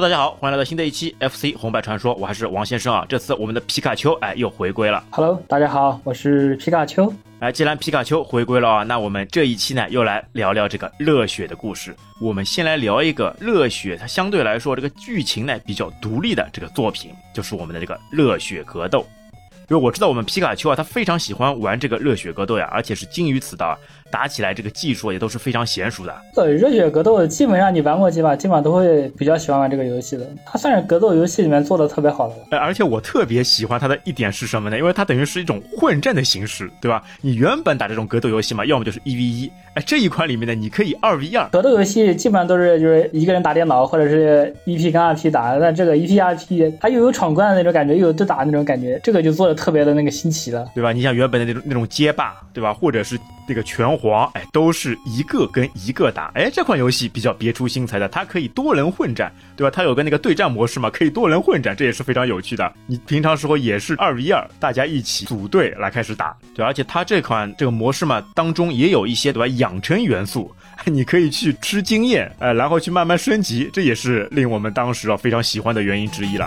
Hello，大家好，欢迎来到新的一期 FC 红白传说，我还是王先生啊。这次我们的皮卡丘哎又回归了。Hello，大家好，我是皮卡丘。哎，既然皮卡丘回归了啊，那我们这一期呢又来聊聊这个热血的故事。我们先来聊一个热血，它相对来说这个剧情呢比较独立的这个作品，就是我们的这个热血格斗。因为我知道我们皮卡丘啊，他非常喜欢玩这个热血格斗呀，而且是精于此的，打起来这个技术也都是非常娴熟的。对，热血格斗基本上你玩过几把，基本上都会比较喜欢玩这个游戏的。它算是格斗游戏里面做的特别好的。哎，而且我特别喜欢它的一点是什么呢？因为它等于是一种混战的形式，对吧？你原本打这种格斗游戏嘛，要么就是一 v 一，哎，这一款里面呢，你可以二 v 二。格斗游戏基本上都是就是一个人打电脑，或者是一 p 跟二 p 打。但这个一 p 二 p，它又有闯关的那种感觉，又有对打那种感觉，这个就做的特别的那个新奇了。对吧？你像原本的那种那种街霸，对吧？或者是那个拳皇，哎，都是一个跟一个打。哎，这款游戏比较别出心裁的，它可以多人混战，对吧？它有个那个对战模式嘛，可以多人混战，这也是非常有趣的。你平常时候也是二 v 二，大家一起组队来开始打，对。而且它这款这个模式嘛，当中也有一些对吧养成元素，你可以去吃经验，哎，然后去慢慢升级，这也是令我们当时啊非常喜欢的原因之一了。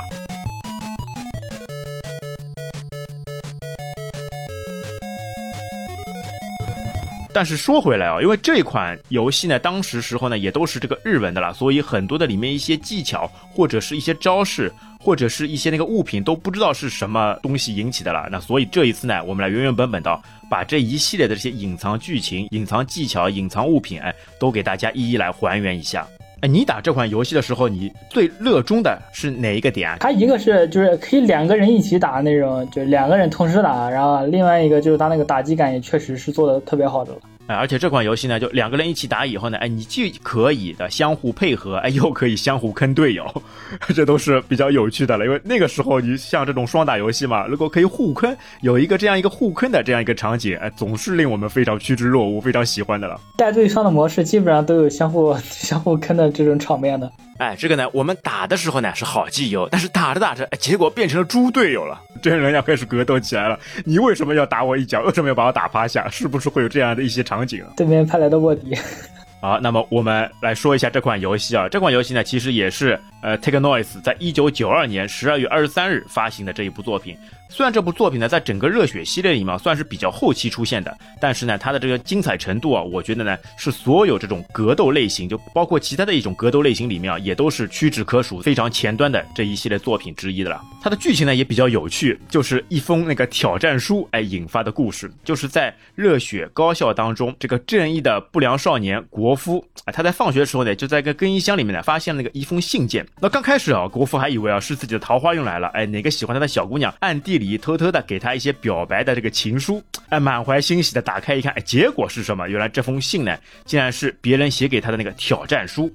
但是说回来啊，因为这款游戏呢，当时时候呢也都是这个日文的了，所以很多的里面一些技巧或者是一些招式或者是一些那个物品都不知道是什么东西引起的了。那所以这一次呢，我们来原原本本的把这一系列的这些隐藏剧情、隐藏技巧、隐藏物品，哎，都给大家一一来还原一下。哎，你打这款游戏的时候，你最热衷的是哪一个点？它一个是就是可以两个人一起打那种，就两个人同时打，然后另外一个就是它那个打击感也确实是做的特别好的了。哎，而且这款游戏呢，就两个人一起打以后呢，哎，你既可以的相互配合，哎，又可以相互坑队友，这都是比较有趣的了。因为那个时候你像这种双打游戏嘛，如果可以互坑，有一个这样一个互坑的这样一个场景，哎，总是令我们非常趋之若鹜，非常喜欢的了。带对双的模式基本上都有相互 相互坑的这种场面的。哎，这个呢，我们打的时候呢是好基友，但是打着打着，哎，结果变成了猪队友了，真人要开始格斗起来了。你为什么要打我一脚？为什么要把我打趴下？是不是会有这样的一些场景？对面派来的卧底。好，那么我们来说一下这款游戏啊，这款游戏呢，其实也是呃，Take Noise 在一九九二年十二月二十三日发行的这一部作品。虽然这部作品呢，在整个热血系列里面算是比较后期出现的，但是呢，它的这个精彩程度啊，我觉得呢，是所有这种格斗类型，就包括其他的一种格斗类型里面啊，也都是屈指可数、非常前端的这一系列作品之一的了。它的剧情呢也比较有趣，就是一封那个挑战书哎引发的故事，就是在热血高校当中，这个正义的不良少年国夫啊，他在放学的时候呢，就在一个更衣箱里面呢，发现了那个一封信件。那刚开始啊，国夫还以为啊是自己的桃花运来了，哎，哪个喜欢他的小姑娘暗地里。里偷偷的给他一些表白的这个情书，哎，满怀欣喜的打开一看，哎，结果是什么？原来这封信呢，竟然是别人写给他的那个挑战书。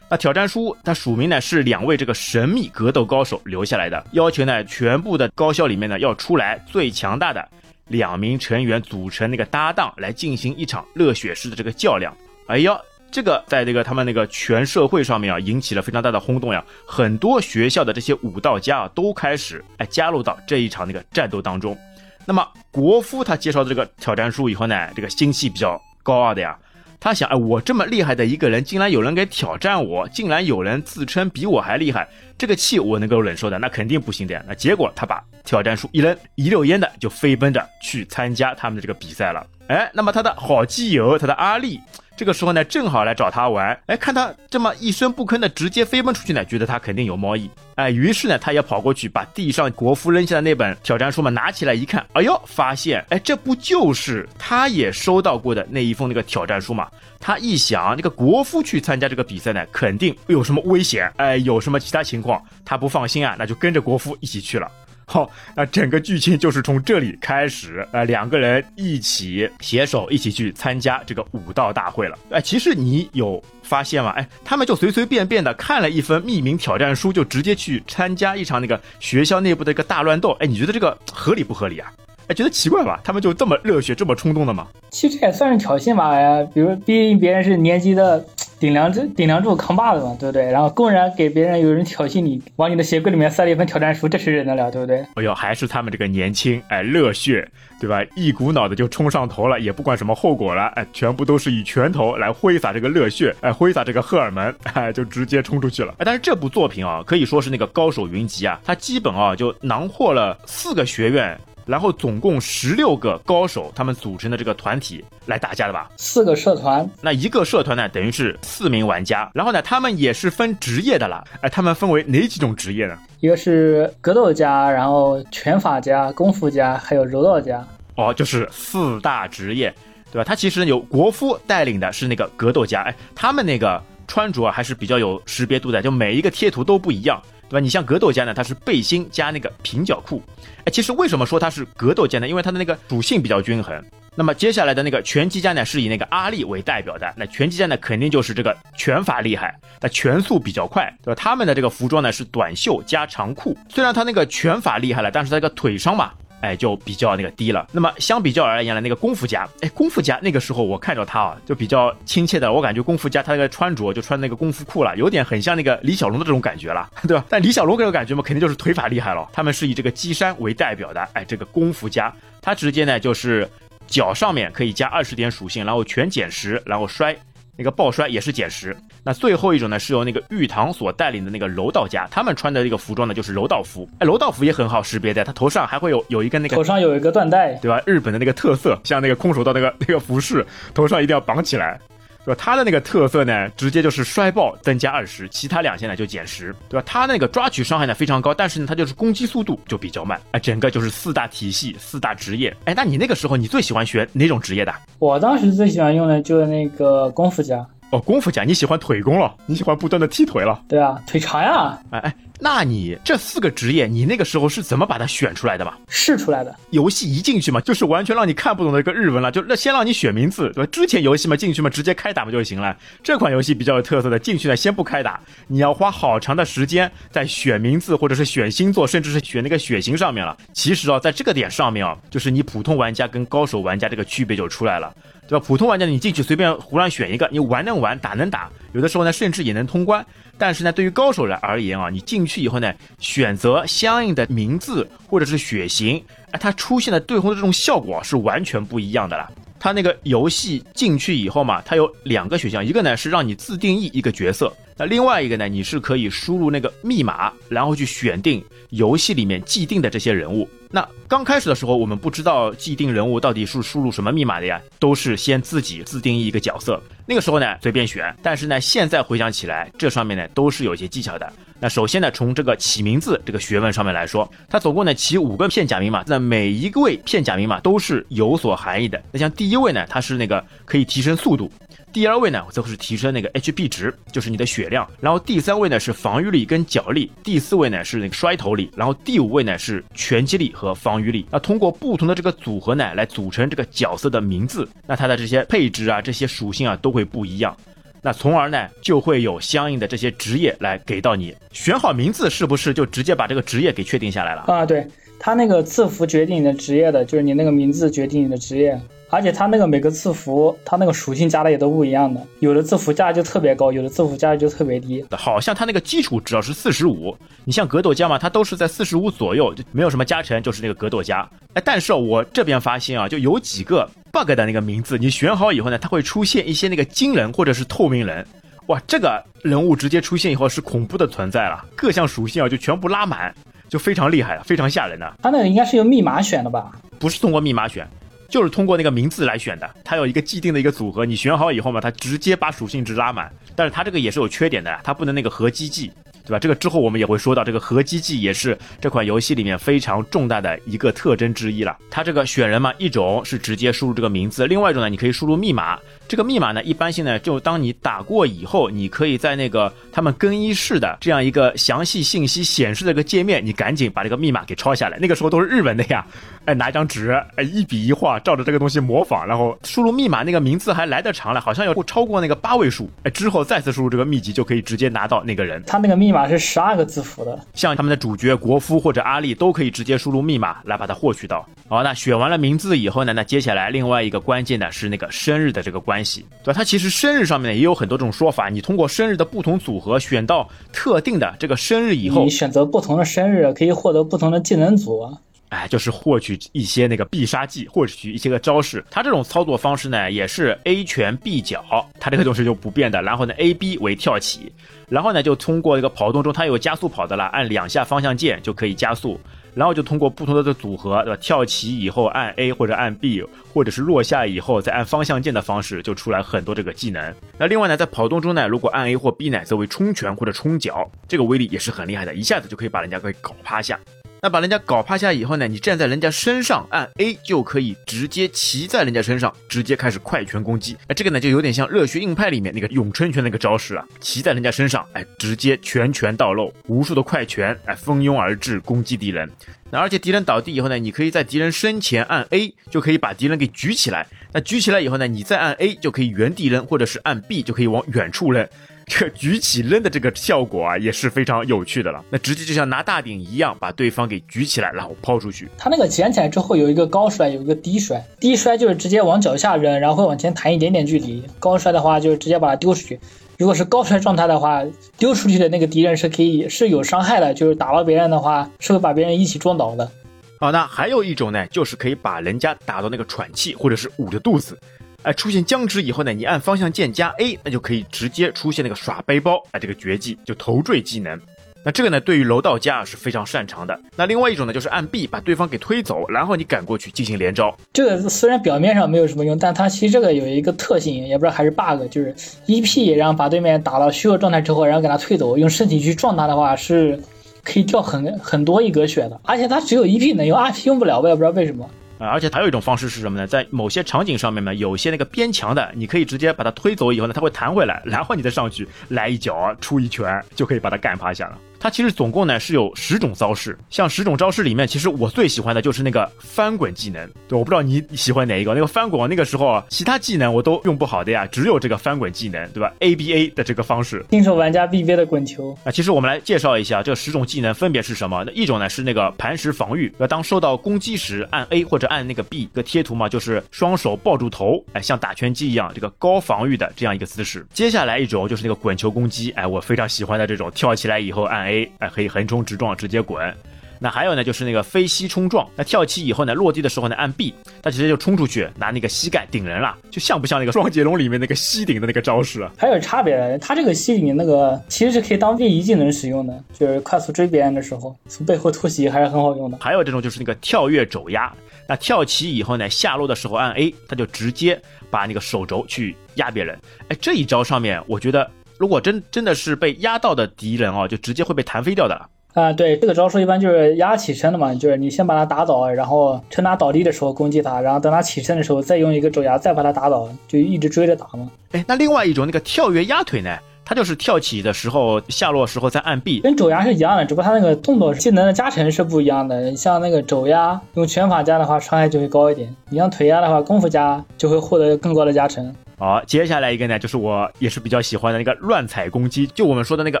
那挑战书，它署名呢是两位这个神秘格斗高手留下来的，要求呢全部的高校里面呢要出来最强大的两名成员组成那个搭档来进行一场热血式的这个较量。哎呦！这个在这个他们那个全社会上面啊，引起了非常大的轰动呀。很多学校的这些武道家啊，都开始哎加入到这一场那个战斗当中。那么国夫他介绍这个挑战书以后呢，这个心气比较高傲的呀，他想哎，我这么厉害的一个人，竟然有人给挑战我，竟然有人自称比我还厉害，这个气我能够忍受的，那肯定不行的呀。那结果他把挑战书一扔，一溜烟的就飞奔着去参加他们的这个比赛了。哎，那么他的好基友，他的阿力。这个时候呢，正好来找他玩，哎，看他这么一声不吭的直接飞奔出去呢，觉得他肯定有猫腻，哎，于是呢，他也跑过去把地上国夫扔下的那本挑战书嘛拿起来一看，哎呦，发现，哎，这不就是他也收到过的那一封那个挑战书嘛？他一想，这个国夫去参加这个比赛呢，肯定有什么危险，哎，有什么其他情况，他不放心啊，那就跟着国夫一起去了。好，那整个剧情就是从这里开始，呃，两个人一起携手一起去参加这个武道大会了。哎，其实你有发现吗？哎，他们就随随便便的看了一份匿名挑战书，就直接去参加一场那个学校内部的一个大乱斗。哎，你觉得这个合理不合理啊？哎，觉得奇怪吧？他们就这么热血、这么冲动的吗？其实这也算是挑衅吧？呀，比如毕竟别人是年级的。顶梁柱顶梁柱扛把子嘛，对不对？然后公然给别人有人挑衅你，往你的鞋柜里面塞了一份挑战书，这谁忍得了，对不对？哎呦，还是他们这个年轻，哎，热血，对吧？一股脑的就冲上头了，也不管什么后果了，哎，全部都是以拳头来挥洒这个热血，哎，挥洒这个荷尔蒙，哎，就直接冲出去了。哎，但是这部作品啊，可以说是那个高手云集啊，它基本啊就囊括了四个学院。然后总共十六个高手，他们组成的这个团体来打架的吧？四个社团，那一个社团呢，等于是四名玩家。然后呢，他们也是分职业的了。哎，他们分为哪几种职业呢？一个是格斗家，然后拳法家、功夫家，还有柔道家。哦，就是四大职业，对吧？他其实有国夫带领的是那个格斗家。哎，他们那个穿着还是比较有识别度的，就每一个贴图都不一样。对吧？你像格斗家呢，它是背心加那个平角裤。哎，其实为什么说它是格斗家呢？因为它的那个属性比较均衡。那么接下来的那个拳击家呢，是以那个阿力为代表的。那拳击家呢，肯定就是这个拳法厉害，那拳速比较快，对吧？他们的这个服装呢是短袖加长裤。虽然他那个拳法厉害了，但是他这个腿伤嘛。哎，就比较那个低了。那么相比较而言呢，那个功夫家，哎，功夫家那个时候我看着他啊，就比较亲切的。我感觉功夫家他那个穿着就穿那个功夫裤了，有点很像那个李小龙的这种感觉了，对吧？但李小龙给我感觉嘛，肯定就是腿法厉害了。他们是以这个基山为代表的，哎，这个功夫家，他直接呢就是脚上面可以加二十点属性，然后全减十，然后摔。那个爆摔也是减十，那最后一种呢是由那个玉堂所带领的那个柔道家，他们穿的这个服装呢就是柔道服，哎，柔道服也很好识别的，他头上还会有有一个那个头上有一个缎带，对吧？日本的那个特色，像那个空手道那个那个服饰，头上一定要绑起来。对吧？他的那个特色呢，直接就是摔爆增加二十，其他两项呢就减十，对吧？他那个抓取伤害呢非常高，但是呢，他就是攻击速度就比较慢。哎，整个就是四大体系、四大职业。哎，那你那个时候你最喜欢学哪种职业的？我当时最喜欢用的就是那个功夫家。哦，功夫家，你喜欢腿功了？你喜欢不断的踢腿了？对啊，腿长呀！哎哎。那你这四个职业，你那个时候是怎么把它选出来的嘛？试出来的。游戏一进去嘛，就是完全让你看不懂的一个日文了，就那先让你选名字，对吧？之前游戏嘛，进去嘛，直接开打不就行了？这款游戏比较有特色的，进去呢先不开打，你要花好长的时间在选名字或者是选星座，甚至是选那个血型上面了。其实啊，在这个点上面啊，就是你普通玩家跟高手玩家这个区别就出来了，对吧？普通玩家你进去随便胡乱选一个，你玩能玩，打能打，有的时候呢甚至也能通关。但是呢，对于高手来而言啊，你进去以后呢，选择相应的名字或者是血型，哎，它出现的对轰的这种效果是完全不一样的了。它那个游戏进去以后嘛，它有两个选项，一个呢是让你自定义一个角色，那另外一个呢，你是可以输入那个密码，然后去选定游戏里面既定的这些人物。那刚开始的时候，我们不知道既定人物到底是输入什么密码的呀，都是先自己自定义一个角色。那个时候呢，随便选。但是呢，现在回想起来，这上面呢都是有一些技巧的。那首先呢，从这个起名字这个学问上面来说，它总共呢起五个片假名嘛，那每一位片假名嘛都是有所含义的。那像第一位呢，它是那个可以提升速度。第二位呢，则是提升那个 HP 值，就是你的血量。然后第三位呢是防御力跟脚力，第四位呢是那个摔头力，然后第五位呢是拳击力和防御力。那通过不同的这个组合呢，来组成这个角色的名字。那它的这些配置啊，这些属性啊都会不一样。那从而呢，就会有相应的这些职业来给到你。选好名字是不是就直接把这个职业给确定下来了啊？对，它那个字符决定你的职业的，就是你那个名字决定你的职业。而且它那个每个字符，它那个属性加的也都不一样的，有的字符加就特别高，有的字符加就特别低。好像它那个基础只要是四十五，你像格斗家嘛，它都是在四十五左右，就没有什么加成，就是那个格斗家。哎，但是我这边发现啊，就有几个 bug 的那个名字，你选好以后呢，它会出现一些那个金人或者是透明人，哇，这个人物直接出现以后是恐怖的存在了，各项属性啊就全部拉满，就非常厉害了，非常吓人的。他那个应该是用密码选的吧？不是通过密码选。就是通过那个名字来选的，它有一个既定的一个组合，你选好以后嘛，它直接把属性值拉满。但是它这个也是有缺点的，它不能那个合机技，对吧？这个之后我们也会说到，这个合机技也是这款游戏里面非常重大的一个特征之一了。它这个选人嘛，一种是直接输入这个名字，另外一种呢，你可以输入密码。这个密码呢，一般性呢，就当你打过以后，你可以在那个他们更衣室的这样一个详细信息显示的一个界面，你赶紧把这个密码给抄下来。那个时候都是日文的呀，哎，拿一张纸，哎，一笔一画，照着这个东西模仿，然后输入密码，那个名字还来得长了，好像有超过那个八位数，哎，之后再次输入这个秘籍，就可以直接拿到那个人。他那个密码。是十二个字符的。像他们的主角国夫或者阿力都可以直接输入密码来把它获取到。好，那选完了名字以后呢，那接下来另外一个关键呢是那个生日的这个关系，对吧？它其实生日上面呢也有很多种说法，你通过生日的不同组合选到特定的这个生日以后，你选择不同的生日可以获得不同的技能组。哎，就是获取一些那个必杀技，获取一些个招式。它这种操作方式呢，也是 A 拳 B 脚，它这个东西就不变的。然后呢，A B 为跳起，然后呢就通过一个跑动中，它有加速跑的了，按两下方向键就可以加速。然后就通过不同的这组合，对吧？跳起以后按 A 或者按 B，或者是落下以后再按方向键的方式，就出来很多这个技能。那另外呢，在跑动中呢，如果按 A 或 B 呢，则为冲拳或者冲脚，这个威力也是很厉害的，一下子就可以把人家给搞趴下。那把人家搞趴下以后呢，你站在人家身上按 A 就可以直接骑在人家身上，直接开始快拳攻击。哎，这个呢就有点像热血硬派里面那个咏春拳那个招式啊，骑在人家身上，哎，直接拳拳到肉，无数的快拳，哎，蜂拥而至攻击敌人。那而且敌人倒地以后呢，你可以在敌人身前按 A 就可以把敌人给举起来。那举起来以后呢，你再按 A 就可以原地扔，或者是按 B 就可以往远处扔。这举起扔的这个效果啊，也是非常有趣的了。那直接就像拿大顶一样，把对方给举起来，然后抛出去。他那个捡起来之后有一个高摔，有一个低摔。低摔就是直接往脚下扔，然后会往前弹一点点距离。高摔的话就是直接把它丢出去。如果是高摔状态的话，丢出去的那个敌人是可以是有伤害的，就是打到别人的话是会把别人一起撞倒的。好，那还有一种呢，就是可以把人家打到那个喘气，或者是捂着肚子。哎，出现僵直以后呢，你按方向键加 A，那就可以直接出现那个耍背包，哎，这个绝技就头坠技能。那这个呢，对于楼道家啊是非常擅长的。那另外一种呢，就是按 B 把对方给推走，然后你赶过去进行连招。这个虽然表面上没有什么用，但它其实这个有一个特性，也不知道还是 bug，就是 EP，然后把对面打到虚弱状态之后，然后给他推走，用身体去撞他的话，是可以掉很很多一格血的。而且他只有 EP 能用，RP 用不了，我也不知道为什么。啊，而且还有一种方式是什么呢？在某些场景上面呢，有些那个边墙的，你可以直接把它推走以后呢，它会弹回来，然后你再上去来一脚出一拳，就可以把它干趴下了。它其实总共呢是有十种招式，像十种招式里面，其实我最喜欢的就是那个翻滚技能。对，我不知道你喜欢哪一个。那个翻滚，那个时候啊，其他技能我都用不好的呀，只有这个翻滚技能，对吧？A B A 的这个方式，新手玩家必备的滚球。啊，其实我们来介绍一下这十种技能分别是什么。那一种呢是那个磐石防御，要当受到攻击时按 A 或者按那个 B 个贴图嘛，就是双手抱住头，哎，像打拳击一样，这个高防御的这样一个姿势。接下来一种就是那个滚球攻击，哎，我非常喜欢的这种，跳起来以后按 A，哎，可以横冲。冲直撞直接滚，那还有呢，就是那个飞膝冲撞。那跳起以后呢，落地的时候呢，按 B，他直接就冲出去，拿那个膝盖顶人了，就像不像那个双截龙里面那个膝顶的那个招式？还有差别，他这个膝顶那个其实是可以当位移技能使用的，就是快速追别人的时候，从背后突袭还是很好用的。还有这种就是那个跳跃肘压，那跳起以后呢，下落的时候按 A，他就直接把那个手肘去压别人。哎，这一招上面，我觉得如果真真的是被压到的敌人哦，就直接会被弹飞掉的了。啊，对，这个招数一般就是压起身的嘛，就是你先把他打倒，然后趁他倒地的时候攻击他，然后等他起身的时候再用一个肘压再把他打倒，就一直追着打嘛。哎，那另外一种那个跳跃压腿呢，它就是跳起的时候下落时候再按 B，跟肘压是一样的，只不过它那个动作技能的加成是不一样的。像那个肘压用拳法加的话，伤害就会高一点；你像腿压的话，功夫加就会获得更高的加成。好，接下来一个呢，就是我也是比较喜欢的那个乱踩攻击，就我们说的那个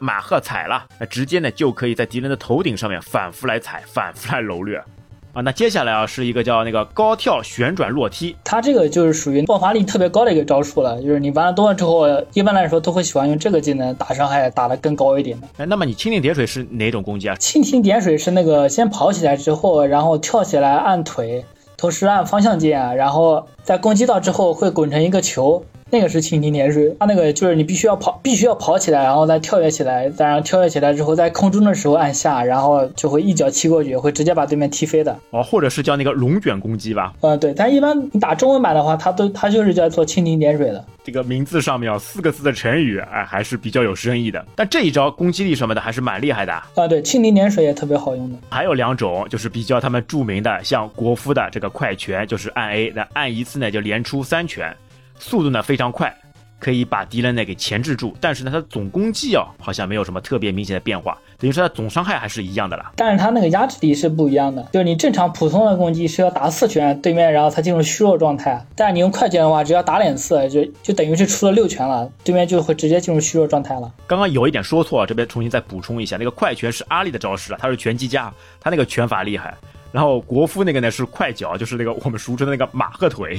马赫踩了，那直接呢就可以在敌人的头顶上面反复来踩，反复来蹂躏。啊，那接下来啊是一个叫那个高跳旋转落踢，它这个就是属于爆发力特别高的一个招数了，就是你玩的多了之后，一般来说都会喜欢用这个技能打伤害打得更高一点的。哎，那么你蜻蜓点水是哪种攻击啊？蜻蜓点水是那个先跑起来之后，然后跳起来按腿。同时按方向键，然后在攻击到之后会滚成一个球，那个是蜻蜓点水。它那个就是你必须要跑，必须要跑起来，然后再跳跃起来，再然后跳跃起来之后，在空中的时候按下，然后就会一脚踢过去，会直接把对面踢飞的。哦，或者是叫那个龙卷攻击吧？嗯，对。但一般你打中文版的话，它都它就是叫做蜻蜓点水的。这个名字上面啊，四个字的成语，哎，还是比较有深意的。但这一招攻击力什么的还是蛮厉害的啊。对，蜻蜓点水也特别好用的。还有两种，就是比较他们著名的，像国夫的这个快拳，就是按 A，那按一次呢就连出三拳，速度呢非常快。可以把敌人呢给钳制住，但是呢，它的总攻击啊好像没有什么特别明显的变化，等于说它总伤害还是一样的啦。但是它那个压制力是不一样的，就是你正常普通的攻击是要打四拳对面，然后才进入虚弱状态，但是你用快拳的话，只要打两次就就等于是出了六拳了，对面就会直接进入虚弱状态了。刚刚有一点说错，这边重新再补充一下，那个快拳是阿力的招式啊，他是拳击家，他那个拳法厉害。然后国夫那个呢是快脚，就是那个我们俗称的那个马赫腿，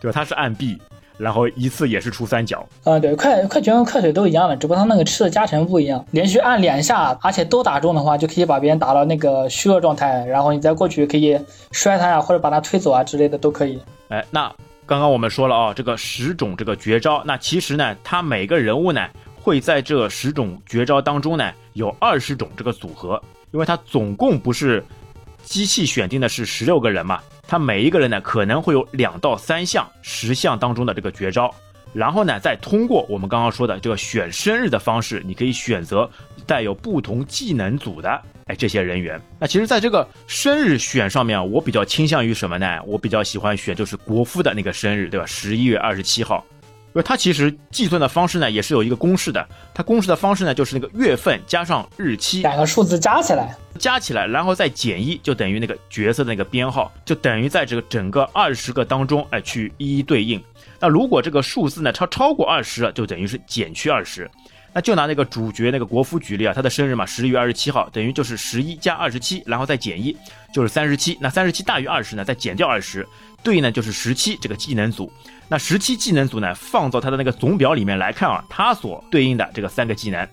对吧？他是按臂。然后一次也是出三角，啊，对，快快拳和快腿都一样的，只不过他那个吃的加成不一样。连续按两下，而且都打中的话，就可以把别人打到那个虚弱状态，然后你再过去可以摔他呀，或者把他推走啊之类的都可以。哎，那刚刚我们说了啊，这个十种这个绝招，那其实呢，他每个人物呢会在这十种绝招当中呢有二十种这个组合，因为他总共不是机器选定的是十六个人嘛。他每一个人呢，可能会有两到三项十项当中的这个绝招，然后呢，再通过我们刚刚说的这个选生日的方式，你可以选择带有不同技能组的哎这些人员。那其实，在这个生日选上面，我比较倾向于什么呢？我比较喜欢选就是国夫的那个生日，对吧？十一月二十七号。因为它其实计算的方式呢，也是有一个公式的。它公式的方式呢，就是那个月份加上日期，两个数字加起来，加起来，然后再减一，就等于那个角色的那个编号，就等于在这个整个二十个当中，哎，去一一对应。那如果这个数字呢超超过二十，就等于是减去二十。那就拿那个主角那个国夫举例啊，他的生日嘛，十一月二十七号，等于就是十一加二十七，然后再减一，就是三十七。那三十七大于二十呢，再减掉二十，对应呢就是十七这个技能组。那十七技能组呢，放到它的那个总表里面来看啊，它所对应的这个三个技能，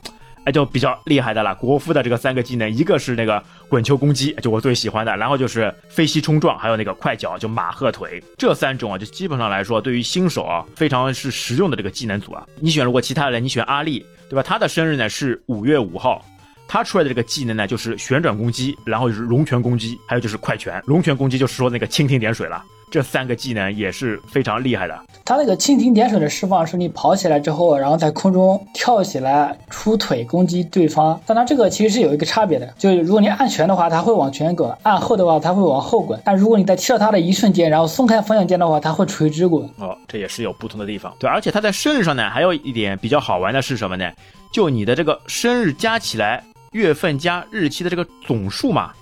哎，就比较厉害的了。国服的这个三个技能，一个是那个滚球攻击，就我最喜欢的，然后就是飞膝冲撞，还有那个快脚，就马赫腿，这三种啊，就基本上来说，对于新手啊，非常是实用的这个技能组啊。你选如果其他人，你选阿丽，对吧？他的生日呢是五月五号，他出来的这个技能呢就是旋转攻击，然后就是龙拳攻击，还有就是快拳。龙拳攻击就是说那个蜻蜓点水了。这三个技能也是非常厉害的。他那个蜻蜓点水的释放是你跑起来之后，然后在空中跳起来出腿攻击对方。但他这个其实是有一个差别的，就是如果你按拳的话，他会往前滚；按后的话，他会往后滚。但如果你在踢到他的一瞬间，然后松开方向键的话，他会垂直滚。哦，这也是有不同的地方。对，而且他在生日上呢，还有一点比较好玩的是什么呢？就你的这个生日加起来月份加日期的这个总数嘛，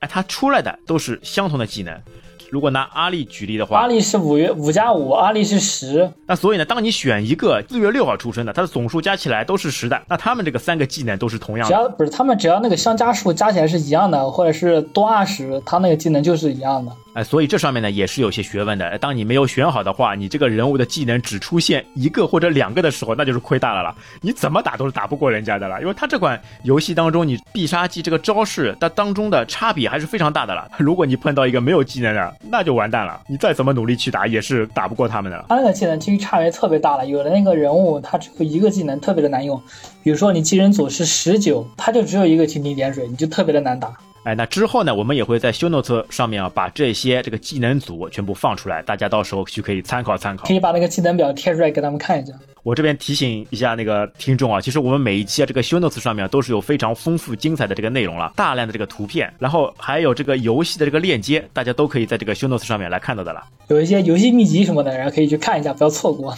哎，它出来的都是相同的技能。如果拿阿丽举例的话，阿丽是五月五加五，阿丽是十。那所以呢，当你选一个四月六号出生的，它的总数加起来都是十的，那他们这个三个技能都是同样的。只要不是他们只要那个相加数加起来是一样的，或者是多二十，他那个技能就是一样的。哎，所以这上面呢也是有些学问的。当你没有选好的话，你这个人物的技能只出现一个或者两个的时候，那就是亏大了了。你怎么打都是打不过人家的了，因为他这款游戏当中，你必杀技这个招式它当中的差别还是非常大的了。如果你碰到一个没有技能的，那就完蛋了。你再怎么努力去打，也是打不过他们的。他那个技能其实差别特别大了，有的那个人物他只有一个技能，特别的难用。比如说你技能组是十九，他就只有一个蜻蜓点水，你就特别的难打。哎，那之后呢，我们也会在修 note 上面啊，把这些这个技能组全部放出来，大家到时候去可以参考参考。可以把那个技能表贴出来给他们看一下。我这边提醒一下那个听众啊，其实我们每一期啊这个修 note 上面都是有非常丰富精彩的这个内容了，大量的这个图片，然后还有这个游戏的这个链接，大家都可以在这个修 note 上面来看到的了。有一些游戏秘籍什么的，然后可以去看一下，不要错过。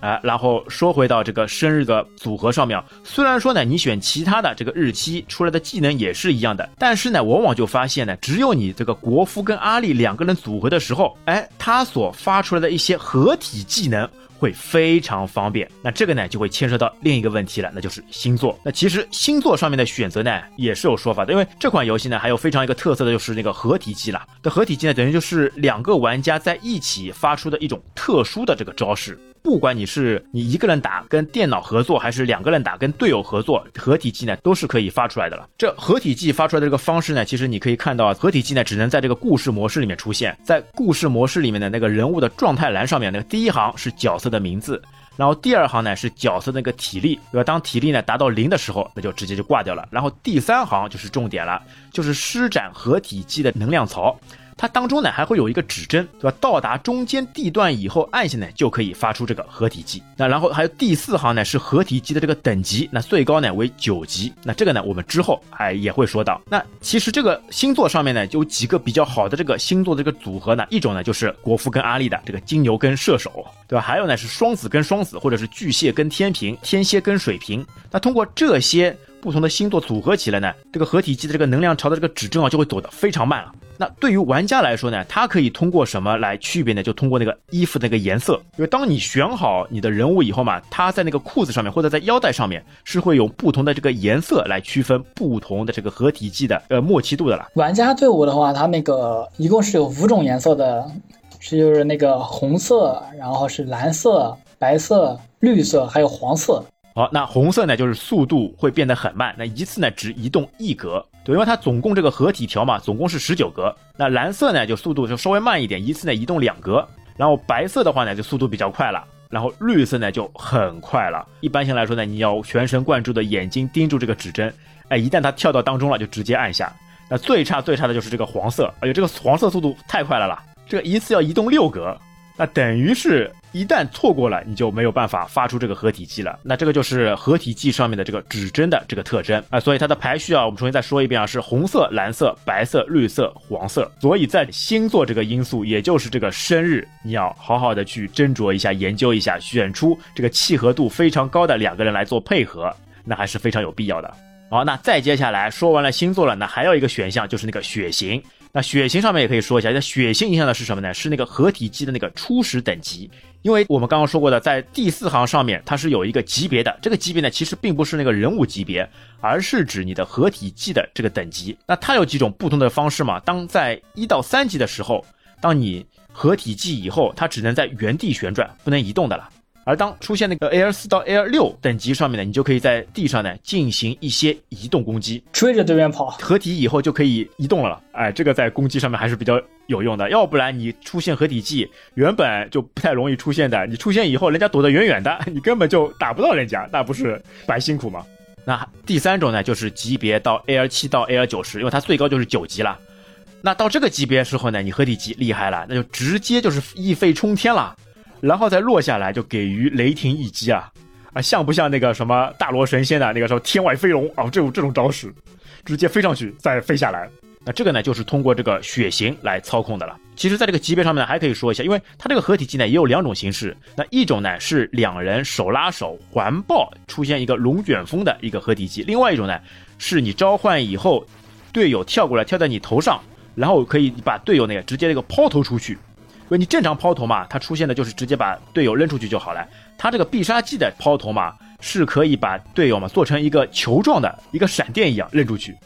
哎，然后说回到这个生日的组合上面，虽然说呢，你选其他的这个日期出来的技能也是一样的，但是呢，往往就发现呢，只有你这个国夫跟阿丽两个人组合的时候，哎，他所发出来的一些合体技能会非常方便。那这个呢，就会牵涉到另一个问题了，那就是星座。那其实星座上面的选择呢，也是有说法的，因为这款游戏呢，还有非常一个特色的就是那个合体技了。这合体技呢，等于就是两个玩家在一起发出的一种特殊的这个招式。不管你是你一个人打跟电脑合作，还是两个人打跟队友合作，合体技呢都是可以发出来的了。这合体技发出来的这个方式呢，其实你可以看到，合体技呢只能在这个故事模式里面出现，在故事模式里面的那个人物的状态栏上面，那个第一行是角色的名字，然后第二行呢是角色那个体力，对吧？当体力呢达到零的时候，那就直接就挂掉了。然后第三行就是重点了，就是施展合体技的能量槽。它当中呢还会有一个指针，对吧？到达中间地段以后按下呢就可以发出这个合体机。那然后还有第四行呢是合体机的这个等级，那最高呢为九级。那这个呢我们之后哎也会说到。那其实这个星座上面呢有几个比较好的这个星座的这个组合呢，一种呢就是国服跟阿丽的这个金牛跟射手，对吧？还有呢是双子跟双子，或者是巨蟹跟天平，天蝎跟水瓶。那通过这些不同的星座组合起来呢，这个合体技的这个能量潮的这个指针啊就会走得非常慢了。那对于玩家来说呢，它可以通过什么来区别呢？就通过那个衣服的那个颜色，因为当你选好你的人物以后嘛，它在那个裤子上面或者在腰带上面是会有不同的这个颜色来区分不同的这个合体技的呃默契度的了。玩家队伍的话，它那个一共是有五种颜色的，是就是那个红色，然后是蓝色、白色、绿色，还有黄色。好，那红色呢，就是速度会变得很慢，那一次呢只移动一格，对，因为它总共这个合体条嘛，总共是十九格。那蓝色呢，就速度就稍微慢一点，一次呢移动两格。然后白色的话呢，就速度比较快了。然后绿色呢就很快了。一般性来说呢，你要全神贯注的眼睛盯住这个指针，哎，一旦它跳到当中了，就直接按下。那最差最差的就是这个黄色，哎呦，这个黄色速度太快了啦，这个一次要移动六格，那等于是。一旦错过了，你就没有办法发出这个合体技了。那这个就是合体技上面的这个指针的这个特征啊。所以它的排序啊，我们重新再说一遍啊，是红色、蓝色、白色、绿色、黄色。所以在星座这个因素，也就是这个生日，你要好好的去斟酌一下、研究一下，选出这个契合度非常高的两个人来做配合，那还是非常有必要的。好，那再接下来说完了星座了，那还有一个选项就是那个血型。那血型上面也可以说一下，那血型影响的是什么呢？是那个合体技的那个初始等级。因为我们刚刚说过的，在第四行上面它是有一个级别的，这个级别呢其实并不是那个人物级别，而是指你的合体技的这个等级。那它有几种不同的方式嘛？当在一到三级的时候，当你合体技以后，它只能在原地旋转，不能移动的了。而当出现那个 AL 四到 AL 六等级上面呢，你就可以在地上呢进行一些移动攻击，追着对面跑。合体以后就可以移动了，哎，这个在攻击上面还是比较有用的。要不然你出现合体技，原本就不太容易出现的，你出现以后，人家躲得远远的，你根本就打不到人家，那不是白辛苦吗？那第三种呢，就是级别到 AL 七到 AL 九十，因为它最高就是九级了。那到这个级别时候呢，你合体技厉害了，那就直接就是一飞冲天了。然后再落下来就给予雷霆一击啊啊，像不像那个什么大罗神仙的那个什么天外飞龙啊？这种这种招式，直接飞上去再飞下来。那这个呢，就是通过这个血型来操控的了。其实，在这个级别上面呢，还可以说一下，因为它这个合体技呢也有两种形式。那一种呢是两人手拉手环抱出现一个龙卷风的一个合体技，另外一种呢是你召唤以后，队友跳过来跳在你头上，然后可以把队友那个直接那个抛投出去。因为你正常抛投嘛，它出现的就是直接把队友扔出去就好了。它这个必杀技的抛投嘛，是可以把队友嘛做成一个球状的一个闪电一样扔出去。